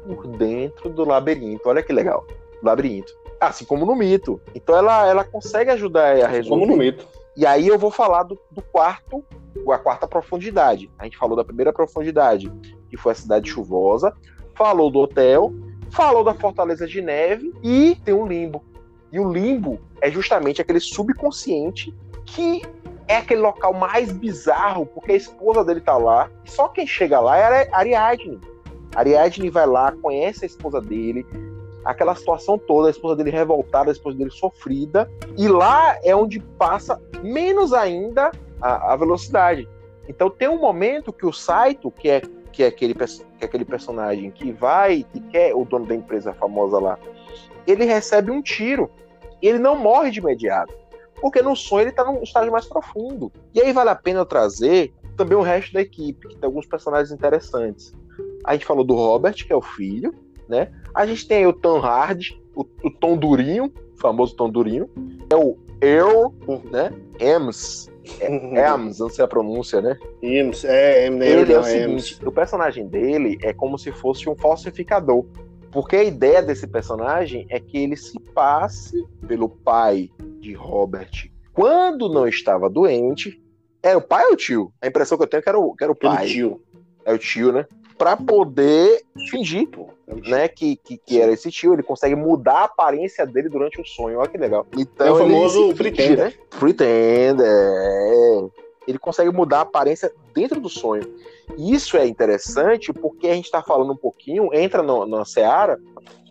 por dentro do labirinto. Olha que legal. Labirinto. Assim como no mito. Então ela, ela consegue ajudar a resolver. Como no mito. E aí eu vou falar do, do quarto, a quarta profundidade. A gente falou da primeira profundidade, que foi a cidade chuvosa, falou do hotel, falou da fortaleza de neve e tem um limbo. E o limbo é justamente aquele subconsciente que é aquele local mais bizarro, porque a esposa dele tá lá, e só quem chega lá é Ariadne. Ariadne vai lá, conhece a esposa dele, aquela situação toda, a esposa dele revoltada, a esposa dele sofrida, e lá é onde passa menos ainda a, a velocidade. Então tem um momento que o Saito, que é, que é, aquele, que é aquele personagem que vai, que quer o dono da empresa famosa lá, ele recebe um tiro. E ele não morre de imediato. Porque no sonho ele está num estágio mais profundo. E aí vale a pena trazer também o resto da equipe, que tem alguns personagens interessantes. A gente falou do Robert, que é o filho, né? A gente tem aí o Tom Hardy, o, o Tom Durinho, o famoso Tom Durinho. É o Earl, né? Ems. É, Ems, não sei a pronúncia, né? Ems, é, Ems, Ele é o seguinte, o personagem dele é como se fosse um falsificador. Porque a ideia desse personagem é que ele se passe pelo pai de Robert quando não estava doente. É o pai ou o tio? A impressão que eu tenho é que era o, que era o pai. tio. É o tio, né? Para poder fingir, né, que, que, que, era esse tio. Ele consegue mudar a aparência dele durante o sonho. Olha que legal. Então, é o famoso pretender. Né? Pretender. É. Ele consegue mudar a aparência dentro do sonho. Isso é interessante porque a gente está falando um pouquinho, entra na seara,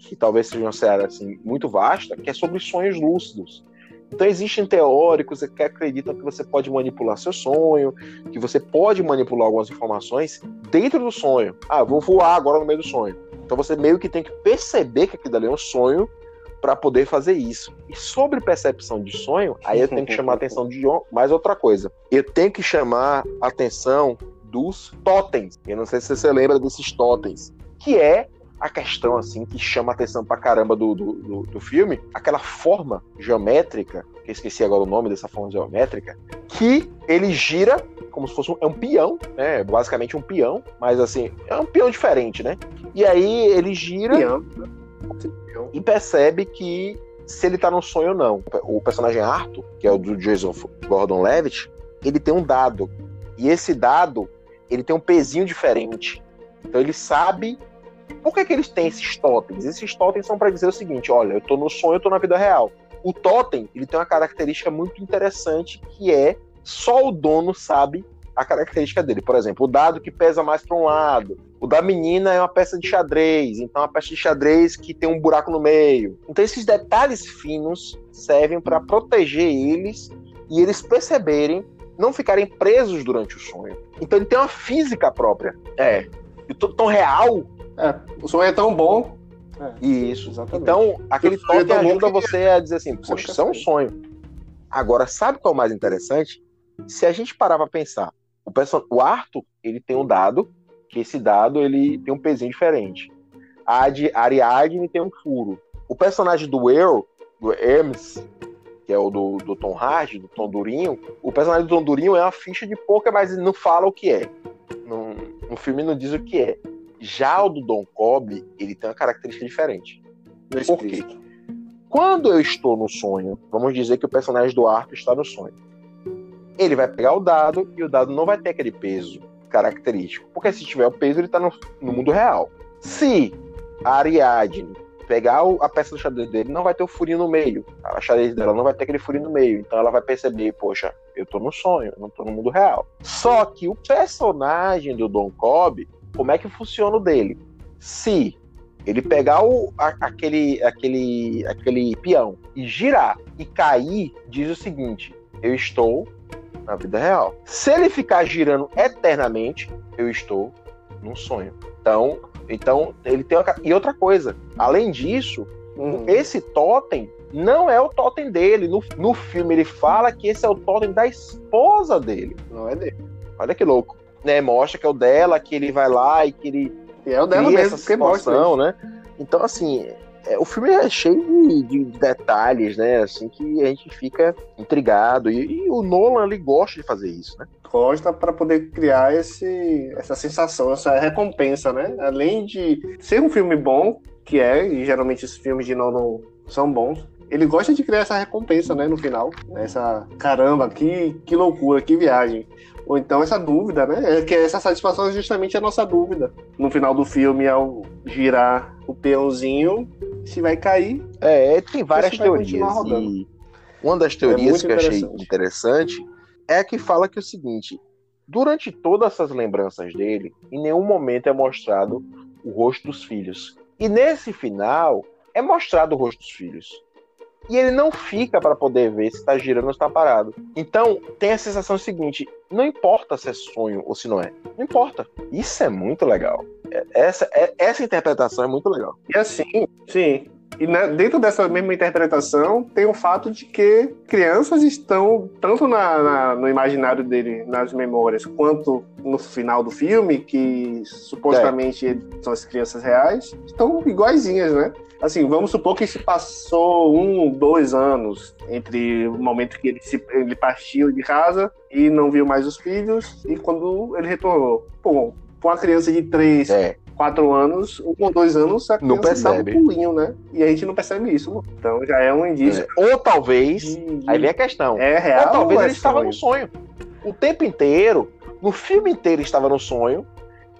que talvez seja uma seara assim, muito vasta, que é sobre sonhos lúcidos. Então existem teóricos que acreditam que você pode manipular seu sonho, que você pode manipular algumas informações dentro do sonho. Ah, vou voar agora no meio do sonho. Então você meio que tem que perceber que aquilo ali é um sonho para poder fazer isso. E sobre percepção de sonho, aí eu tenho que chamar a atenção de mais outra coisa. Eu tenho que chamar a atenção dos totens. Eu não sei se você lembra desses totens, que é a questão assim que chama a atenção pra caramba do, do, do, do filme, aquela forma geométrica, que eu esqueci agora o nome dessa forma geométrica, que ele gira como se fosse um, é um peão, né? Basicamente um peão, mas assim, é um peão diferente, né? E aí ele gira peão. e percebe que se ele tá no sonho ou não. O personagem Arthur, que é o do Jason Gordon-Levitt, ele tem um dado. E esse dado, ele tem um pezinho diferente. Então ele sabe por que, que eles têm esses totens? Esses totens são para dizer o seguinte: olha, eu estou no sonho, eu estou na vida real. O totem ele tem uma característica muito interessante que é só o dono sabe a característica dele. Por exemplo, o dado que pesa mais para um lado. O da menina é uma peça de xadrez, então é uma peça de xadrez que tem um buraco no meio. Então esses detalhes finos servem para proteger eles e eles perceberem, não ficarem presos durante o sonho. Então ele tem uma física própria. É. E tão real. É, o sonho é tão bom. É, isso, exatamente. Então, aquele toque é ajuda você a dizer assim, poxa, isso é um sonho. Agora, sabe qual é o mais interessante? Se a gente parar pra pensar, o, person... o Arthur, ele tem um dado, que esse dado ele tem um pezinho diferente. A Ariadne tem um furo. O personagem do Earl, do Hermes, que é o do, do Tom Hardy, do Tom Durinho, o personagem do Tom Durinho é uma ficha de poker, mas ele não fala o que é. No, no filme não diz o que é. Já o do Don Cobb, ele tem uma característica diferente. Por quê? Quando eu estou no sonho, vamos dizer que o personagem do Arthur está no sonho. Ele vai pegar o dado e o dado não vai ter aquele peso característico. Porque se tiver o peso, ele está no, no mundo real. Se a Ariadne pegar a peça do xadrez dele, não vai ter o furinho no meio. A xadrez dela não vai ter aquele furinho no meio. Então ela vai perceber, poxa, eu tô no sonho, não tô no mundo real. Só que o personagem do Don Cobb, como é que funciona o dele? Se ele pegar o, a, aquele, aquele, aquele peão e girar e cair, diz o seguinte: eu estou na vida real. Se ele ficar girando eternamente, eu estou num sonho. Então, então ele tem uma... e outra coisa. Além disso, uhum. esse totem não é o totem dele. No, no filme ele fala que esse é o totem da esposa dele. Não é dele. Olha que louco. Né, mostra que é o dela, que ele vai lá e que ele. E é o dela mesmo, essa situação, né? Então, assim, é, o filme é cheio de, de, detalhes, né? Assim, que a gente fica intrigado. E, e o Nolan ele gosta de fazer isso, né? Gosta para poder criar esse, essa sensação, essa recompensa, né? Além de ser um filme bom, que é, e geralmente esses filmes de Nolan são bons, ele gosta de criar essa recompensa, né, no final. Essa caramba, que, que loucura, que viagem. Ou então essa dúvida, né? É que essa satisfação é justamente a nossa dúvida. No final do filme, ao girar o peãozinho, se vai cair. É, tem várias teorias. E uma das teorias é que eu achei interessante é a que fala que é o seguinte: durante todas essas lembranças dele, em nenhum momento é mostrado o rosto dos filhos. E nesse final, é mostrado o rosto dos filhos e ele não fica para poder ver se está girando ou está parado. Então, tem a sensação seguinte: não importa se é sonho ou se não é. Não importa. Isso é muito legal. É, essa, é, essa interpretação é muito legal. E assim, sim. E né, dentro dessa mesma interpretação, tem o fato de que crianças estão, tanto na, na, no imaginário dele, nas memórias, quanto no final do filme, que supostamente é. são as crianças reais, estão iguaizinhas, né? assim, vamos supor que se passou um, dois anos entre o momento que ele, se, ele partiu de casa e não viu mais os filhos e quando ele retornou. Pô, com uma criança de três, é. Quatro anos, um ou dois anos, a não percebe. dá um pulinho, né? E a gente não percebe isso. Então já é um indício. É. Ou talvez, aí vem a questão. É real. Ou talvez ou é ele estava no sonho. O tempo inteiro, no filme inteiro estava no sonho.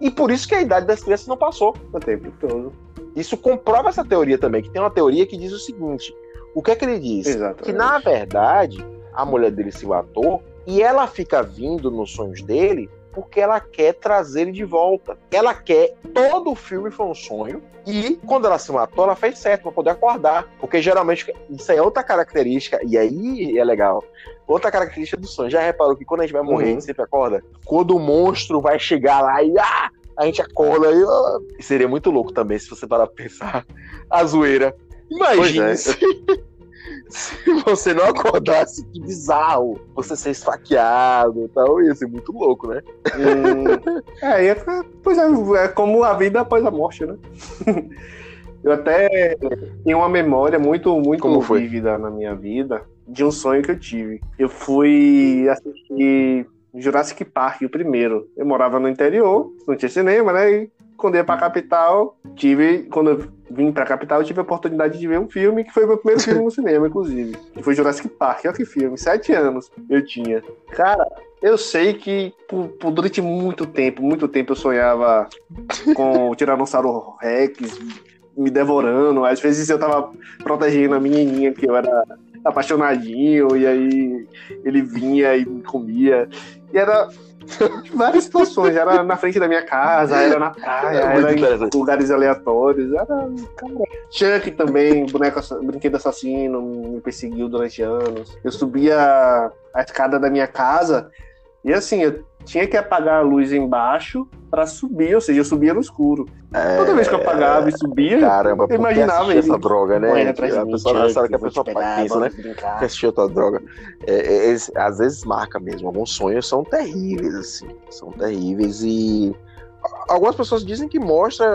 E por isso que a idade das crianças não passou. O tempo todo. Isso comprova essa teoria também, que tem uma teoria que diz o seguinte: o que é que ele diz? Exatamente. Que na verdade a mulher dele se matou e ela fica vindo nos sonhos dele porque ela quer trazer ele de volta. Ela quer. Todo o filme foi um sonho. E quando ela se matou, ela fez certo para poder acordar. Porque geralmente isso é outra característica. E aí é legal. Outra característica do sonho. Já reparou que quando a gente vai morrer, uhum. a gente sempre acorda? Quando o monstro vai chegar lá e. Ah! a gente acorda e oh, seria muito louco também se você parar pra pensar a zoeira. Imagina é. Se, você não acordasse, que bizarro. Você ser esfaqueado e tal, ia ser muito louco, né? Hum, é, ia, pois é, é como a vida após a morte, né? Eu até tenho uma memória muito, muito vívida na minha vida de um sonho que eu tive. Eu fui assistir Jurassic Park, o primeiro. Eu morava no interior, não tinha cinema, né? E quando ia pra capital, tive. Quando eu vim pra capital, eu tive a oportunidade de ver um filme que foi meu primeiro filme no cinema, inclusive. Que foi Jurassic Park. Olha que filme, sete anos eu tinha. Cara, eu sei que por, por, durante muito tempo, muito tempo eu sonhava com o Tiranossauro Rex me devorando. Às vezes eu tava protegendo a menininha que eu era apaixonadinho, e aí ele vinha e comia. E era várias situações. Era na frente da minha casa, era na praia, era em lugares aleatórios. Era. Cara, Chuck também, boneco, brinquedo assassino, me perseguiu durante anos. Eu subia a escada da minha casa e assim, eu tinha que apagar a luz embaixo para subir, ou seja, eu subia no escuro. É, Toda vez que eu apagava e subia, caramba, eu imaginava ele. essa droga, né? A pessoa sabe que a pessoa pegar, pensa, né? Que assistiu outra droga. É, é, às vezes marca mesmo. Alguns sonhos são terríveis, assim. São terríveis e algumas pessoas dizem que mostra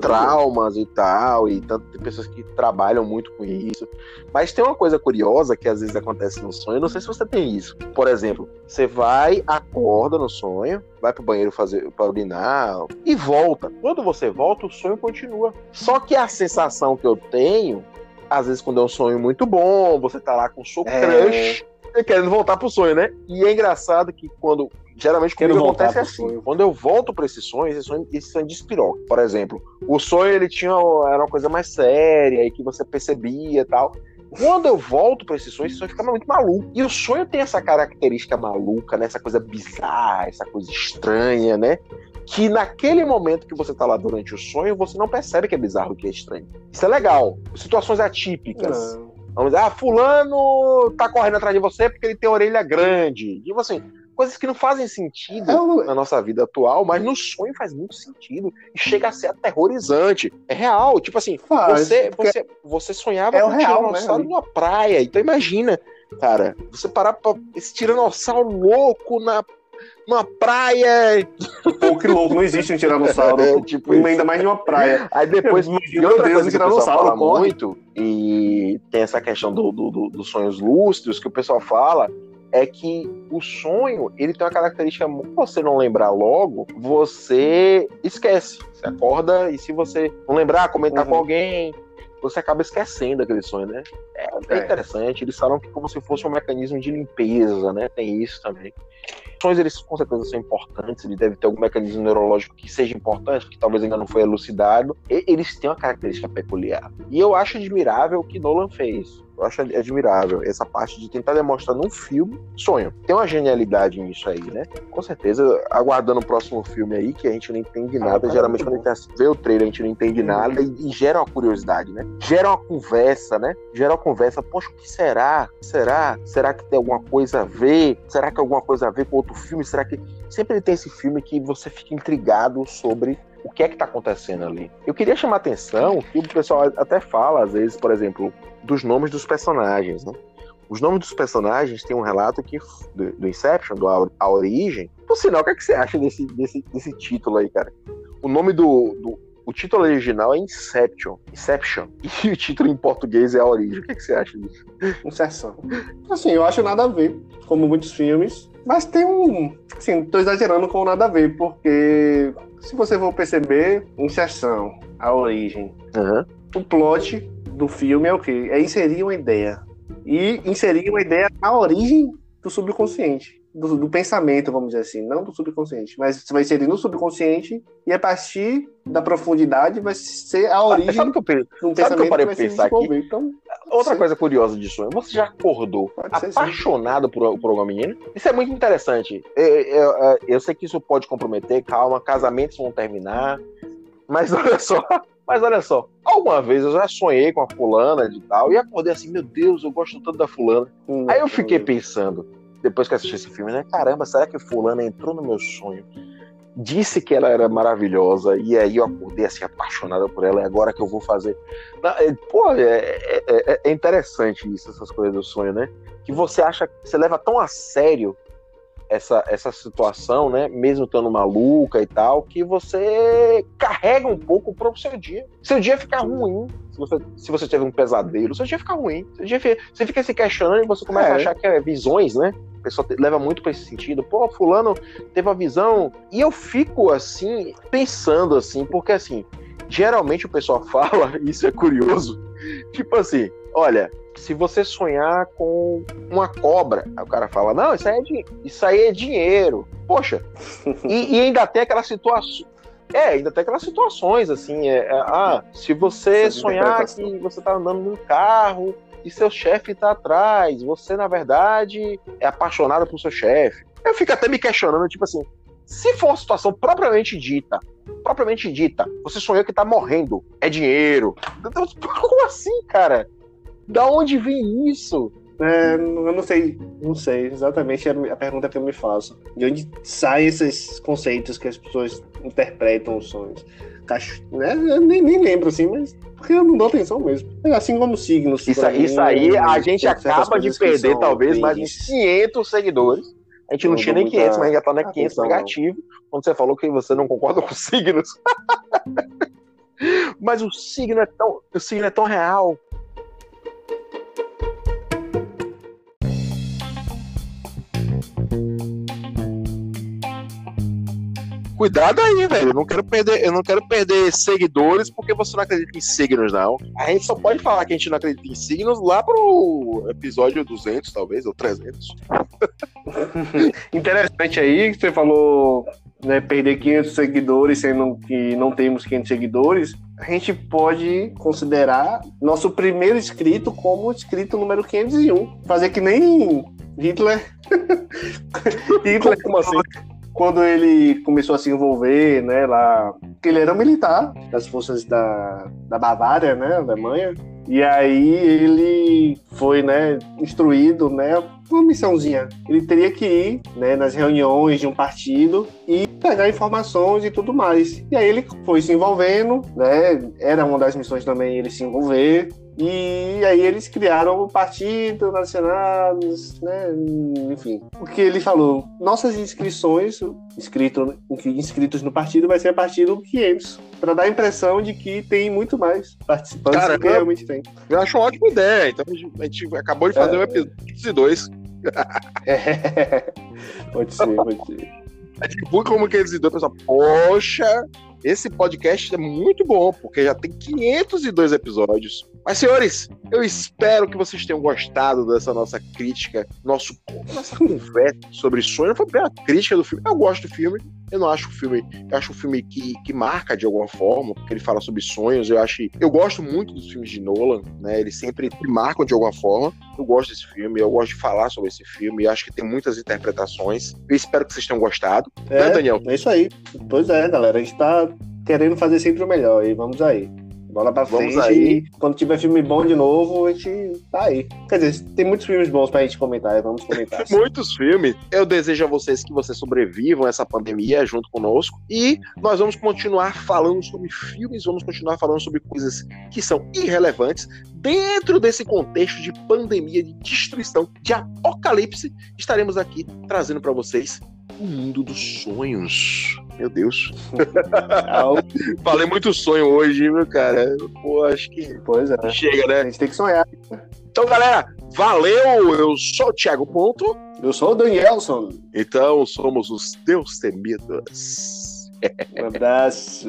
traumas e tal, e tanto tem pessoas que trabalham muito com isso. Mas tem uma coisa curiosa que às vezes acontece no sonho, não sei se você tem isso. Por exemplo, você vai, acorda no sonho, vai pro banheiro fazer para urinar e volta. Quando você volta, o sonho continua. Só que a sensação que eu tenho, às vezes quando é um sonho muito bom, você tá lá com o seu é... crush, querendo voltar pro sonho, né? E é engraçado que quando Geralmente comigo acontece assim. Sonho. Quando eu volto para esse sonho, esse sonho, esse sonho despiroca. Por exemplo, o sonho ele tinha era uma coisa mais séria e que você percebia e tal. Quando eu volto para esse sonho, esse sonho fica muito maluco. E o sonho tem essa característica maluca, né? Essa coisa bizarra, essa coisa estranha, né? Que naquele momento que você tá lá durante o sonho, você não percebe que é bizarro, que é estranho. Isso é legal. Situações atípicas. Não. Vamos dizer, ah, fulano tá correndo atrás de você porque ele tem orelha grande. Tipo assim, coisas que não fazem sentido é na nossa vida atual, mas no sonho faz muito sentido e chega a ser aterrorizante. É real, tipo assim, faz, você, você, você sonhava é com um tiranossauro né? numa praia, então imagina, cara, você parar pra esse tiranossauro louco na numa praia. Pô, que louco, não existe um tiranossauro. É, tipo ainda mais numa praia. Aí depois, outra Deus, coisa que o tiranossauro fala muito, e tem essa questão do, do, do, dos sonhos lúcidos, que o pessoal fala, é que o sonho, ele tem uma característica, você não lembrar logo, você esquece. Você acorda e se você não lembrar, comentar uhum. com alguém, você acaba esquecendo aquele sonho, né? É, é, interessante. Eles falam que como se fosse um mecanismo de limpeza, né? Tem isso também. Os sonhos, eles com certeza são importantes, ele deve ter algum mecanismo neurológico que seja importante, que talvez ainda não foi elucidado. E eles têm uma característica peculiar. E eu acho admirável o que Nolan fez. Eu acho admirável essa parte de tentar demonstrar num filme sonho. Tem uma genialidade nisso aí, né? Com certeza, aguardando o próximo filme aí, que a gente não entende ah, nada. Ah, Geralmente, quando a gente vê o trailer, a gente não entende nada e, e, gera uma curiosidade, né? Gera uma conversa, né? Gera uma conversa. Poxa, o que será? Será? Será que tem alguma coisa a ver? Será que alguma coisa a ver com outro filme? Será que. Sempre tem esse filme que você fica intrigado sobre o que é que está acontecendo ali. Eu queria chamar a atenção que o pessoal até fala, às vezes, por exemplo, dos nomes dos personagens, né? Os nomes dos personagens tem um relato que do, do Inception, do a, a, Origem. Por sinal, o que, é que você acha desse, desse, desse título aí, cara? O nome do, do o título original é Inception, Inception, e o título em português é A Origem. O que, é que você acha disso? Inserção. Assim, eu acho nada a ver, como muitos filmes, mas tem um. Assim, tô exagerando com nada a ver, porque se você for perceber, Inserção, A Origem, uhum. o plot do filme é o quê? É inserir uma ideia. E inserir uma ideia na origem do subconsciente. Do, do, pensamento, vamos dizer assim, não do subconsciente, mas você vai inserir no subconsciente e a partir da profundidade vai ser a origem sabe que eu, penso, sabe que eu parei de pensar aqui? Então, Outra sim. coisa curiosa de sonho, você já acordou Pode apaixonado por, por uma menina? Isso é muito interessante. Eu, eu, eu, eu sei que isso pode comprometer, calma, casamentos vão terminar, mas olha só, mas olha só, alguma vez eu já sonhei com a fulana de tal, e acordei assim, meu Deus, eu gosto tanto da fulana. Hum, Aí eu fiquei pensando, depois que assisti esse filme, né? Caramba, será que fulana entrou no meu sonho? Disse que ela era maravilhosa, e aí eu acordei assim, apaixonada por ela, e agora que eu vou fazer. É, pô, é, é, é, é interessante isso, essas coisas do sonho, né? Que você acha, você leva tão a sério essa, essa situação, né? Mesmo estando maluca e tal, que você carrega um pouco pro seu dia. Seu dia fica ruim. Se você, se você teve um pesadelo, seu dia fica ruim. Seu dia fica, você fica se questionando e você começa é. a achar que é visões, né? A pessoa leva muito para esse sentido. Pô, fulano teve a visão. E eu fico assim, pensando assim, porque assim, geralmente o pessoal fala, isso é curioso, tipo assim, olha, se você sonhar com uma cobra, aí o cara fala, não, isso aí é, isso aí é dinheiro. Poxa, e, e, ainda tem aquela situação. É, ainda tem aquelas situações assim, é, é, ah, se você sonhar que você tá andando num carro e seu chefe tá atrás. Você, na verdade, é apaixonada por seu chefe. Eu fico até me questionando, tipo assim, se for uma situação propriamente dita, propriamente dita, você sonhou que tá morrendo, é dinheiro. Como assim, cara? Da onde vem isso? É, eu não sei, não sei exatamente a pergunta que eu me faço. De onde saem esses conceitos que as pessoas interpretam os sonhos? Cacho, né? Eu nem, nem lembro assim, mas porque eu não dou atenção mesmo. É assim como signos. Isso, isso aí a gente acaba de perder talvez mais uns 500 seguidores. A gente não, não tinha nem 500, mas já tá na 500 negativo. Quando você falou que você não concorda com signos. mas o signo é tão, o signo é tão real Cuidado aí, velho. Eu não quero perder, eu não quero perder seguidores porque você não acredita em signos, não. A gente só pode falar que a gente não acredita em signos lá pro episódio 200, talvez, ou 300. Interessante aí que você falou, né, perder 500 seguidores sendo que não temos 500 seguidores. A gente pode considerar nosso primeiro inscrito como inscrito número 501. Fazer que nem Hitler. Hitler, como assim? Quando ele começou a se envolver, né, lá, ele era militar das forças da, da Bavária, né, Alemanha, e aí ele foi, né, instruído, né, uma missãozinha. Ele teria que ir, né, nas reuniões de um partido e pegar informações e tudo mais. E aí ele foi se envolvendo, né, era uma das missões também ele se envolver, e aí eles criaram o Partido Nacional, né? enfim. O que ele falou, nossas inscrições, inscrito, inscritos no partido, vai ser a partir do 500, para dar a impressão de que tem muito mais participantes Cara, que realmente tem. Eu acho uma ótima ideia, então a gente acabou de fazer é. um episódio de dois. É. Pode ser, pode ser. A gente como que eles dois, pessoal, poxa, esse podcast é muito bom, porque já tem 502 episódios. Mas, senhores, eu espero que vocês tenham gostado dessa nossa crítica, nosso, nossa conversa sobre sonho. Foi bem a crítica do filme. Eu gosto do filme. Eu não acho o filme. Eu acho um filme que, que marca de alguma forma, porque ele fala sobre sonhos. Eu acho. Eu gosto muito dos filmes de Nolan, né? Eles sempre marcam de alguma forma. Eu gosto desse filme, eu gosto de falar sobre esse filme. Acho que tem muitas interpretações. Eu espero que vocês tenham gostado. É, né, Daniel? É isso aí. Pois é, galera. A gente tá querendo fazer sempre o melhor e vamos aí. Bola pra Vamos frente aí. e quando tiver filme bom de novo, a gente tá aí. Quer dizer, tem muitos filmes bons pra gente comentar, vamos comentar. muitos filmes. Eu desejo a vocês que vocês sobrevivam a essa pandemia junto conosco e nós vamos continuar falando sobre filmes, vamos continuar falando sobre coisas que são irrelevantes dentro desse contexto de pandemia, de destruição, de apocalipse. Estaremos aqui trazendo para vocês o mundo dos sonhos. Meu Deus. Falei muito sonho hoje, meu cara. Pô, acho que. Pois é. Chega, né? A gente tem que sonhar. Então, galera, valeu! Eu sou o Thiago Ponto. Eu sou o Danielson. Então, somos os Deus Temidos. Um abraço.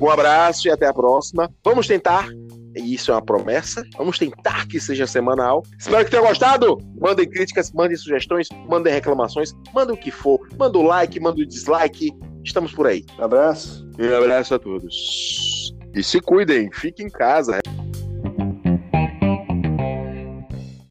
um abraço e até a próxima. Vamos tentar isso é uma promessa. Vamos tentar que seja semanal. Espero que tenham gostado. Mandem críticas, mandem sugestões, mandem reclamações, mandem o que for. Manda o like, manda o dislike. Estamos por aí. Um abraço. Um abraço a todos. E se cuidem, fiquem em casa.